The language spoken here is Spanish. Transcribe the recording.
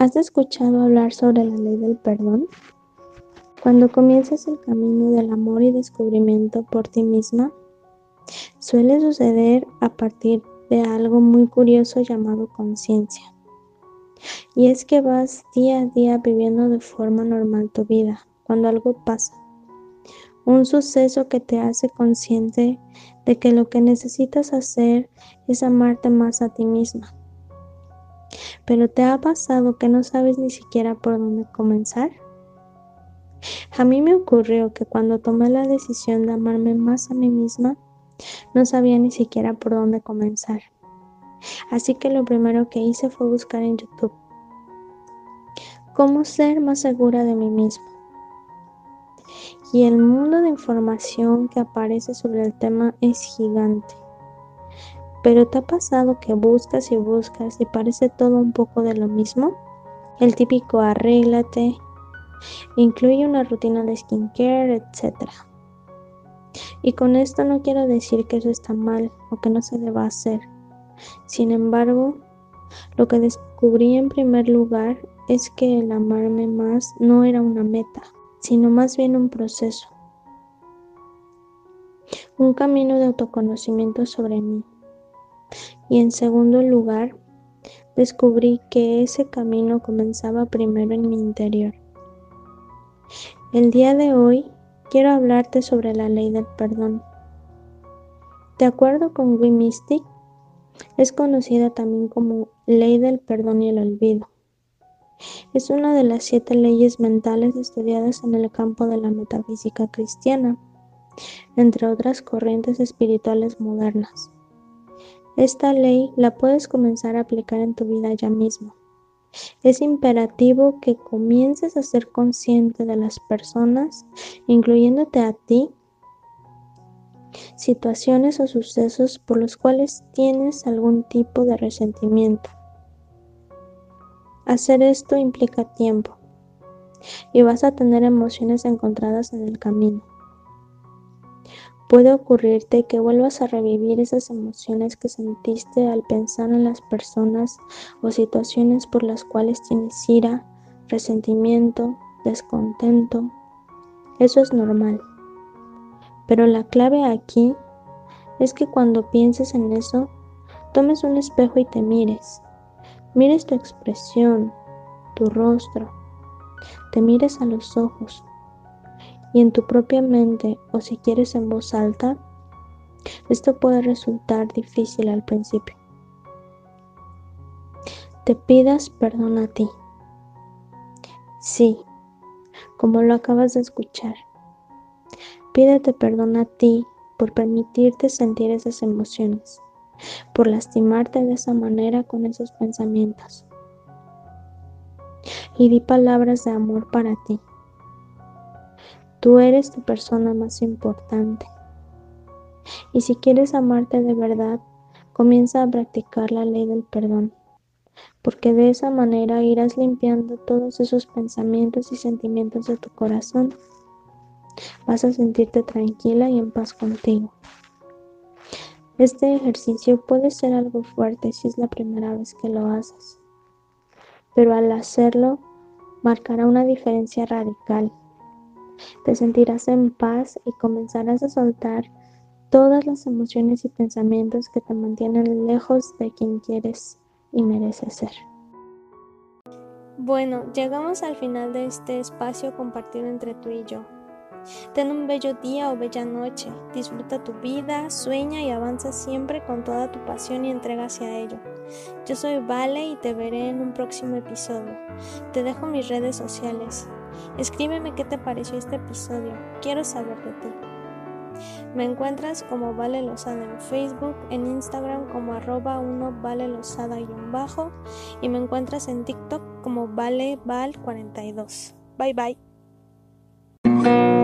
¿Has escuchado hablar sobre la ley del perdón? Cuando comienzas el camino del amor y descubrimiento por ti misma, suele suceder a partir de algo muy curioso llamado conciencia. Y es que vas día a día viviendo de forma normal tu vida, cuando algo pasa. Un suceso que te hace consciente de que lo que necesitas hacer es amarte más a ti misma pero ¿te ha pasado que no sabes ni siquiera por dónde comenzar? A mí me ocurrió que cuando tomé la decisión de amarme más a mí misma, no sabía ni siquiera por dónde comenzar. Así que lo primero que hice fue buscar en YouTube cómo ser más segura de mí misma. Y el mundo de información que aparece sobre el tema es gigante. Pero ¿te ha pasado que buscas y buscas y parece todo un poco de lo mismo? El típico arréglate, incluye una rutina de skincare, etc. Y con esto no quiero decir que eso está mal o que no se deba hacer. Sin embargo, lo que descubrí en primer lugar es que el amarme más no era una meta, sino más bien un proceso. Un camino de autoconocimiento sobre mí. Y en segundo lugar, descubrí que ese camino comenzaba primero en mi interior. El día de hoy quiero hablarte sobre la ley del perdón. De acuerdo con Wim Mystic, es conocida también como ley del perdón y el olvido. Es una de las siete leyes mentales estudiadas en el campo de la metafísica cristiana, entre otras corrientes espirituales modernas. Esta ley la puedes comenzar a aplicar en tu vida ya mismo. Es imperativo que comiences a ser consciente de las personas, incluyéndote a ti, situaciones o sucesos por los cuales tienes algún tipo de resentimiento. Hacer esto implica tiempo y vas a tener emociones encontradas en el camino. Puede ocurrirte que vuelvas a revivir esas emociones que sentiste al pensar en las personas o situaciones por las cuales tienes ira, resentimiento, descontento. Eso es normal. Pero la clave aquí es que cuando pienses en eso, tomes un espejo y te mires. Mires tu expresión, tu rostro, te mires a los ojos y en tu propia mente o si quieres en voz alta, esto puede resultar difícil al principio. Te pidas perdón a ti. Sí, como lo acabas de escuchar. Pídete perdón a ti por permitirte sentir esas emociones, por lastimarte de esa manera con esos pensamientos. Y di palabras de amor para ti. Tú eres tu persona más importante. Y si quieres amarte de verdad, comienza a practicar la ley del perdón, porque de esa manera irás limpiando todos esos pensamientos y sentimientos de tu corazón. Vas a sentirte tranquila y en paz contigo. Este ejercicio puede ser algo fuerte si es la primera vez que lo haces, pero al hacerlo marcará una diferencia radical te sentirás en paz y comenzarás a soltar todas las emociones y pensamientos que te mantienen lejos de quien quieres y mereces ser. Bueno, llegamos al final de este espacio compartido entre tú y yo. Ten un bello día o bella noche, disfruta tu vida, sueña y avanza siempre con toda tu pasión y entrega hacia ello. Yo soy Vale y te veré en un próximo episodio. Te dejo mis redes sociales. Escríbeme qué te pareció este episodio. Quiero saber de ti. Me encuentras como Vale Lozada en Facebook, en Instagram como arroba 1 Vale Lozada y un bajo y me encuentras en TikTok como Vale Val 42. Bye bye.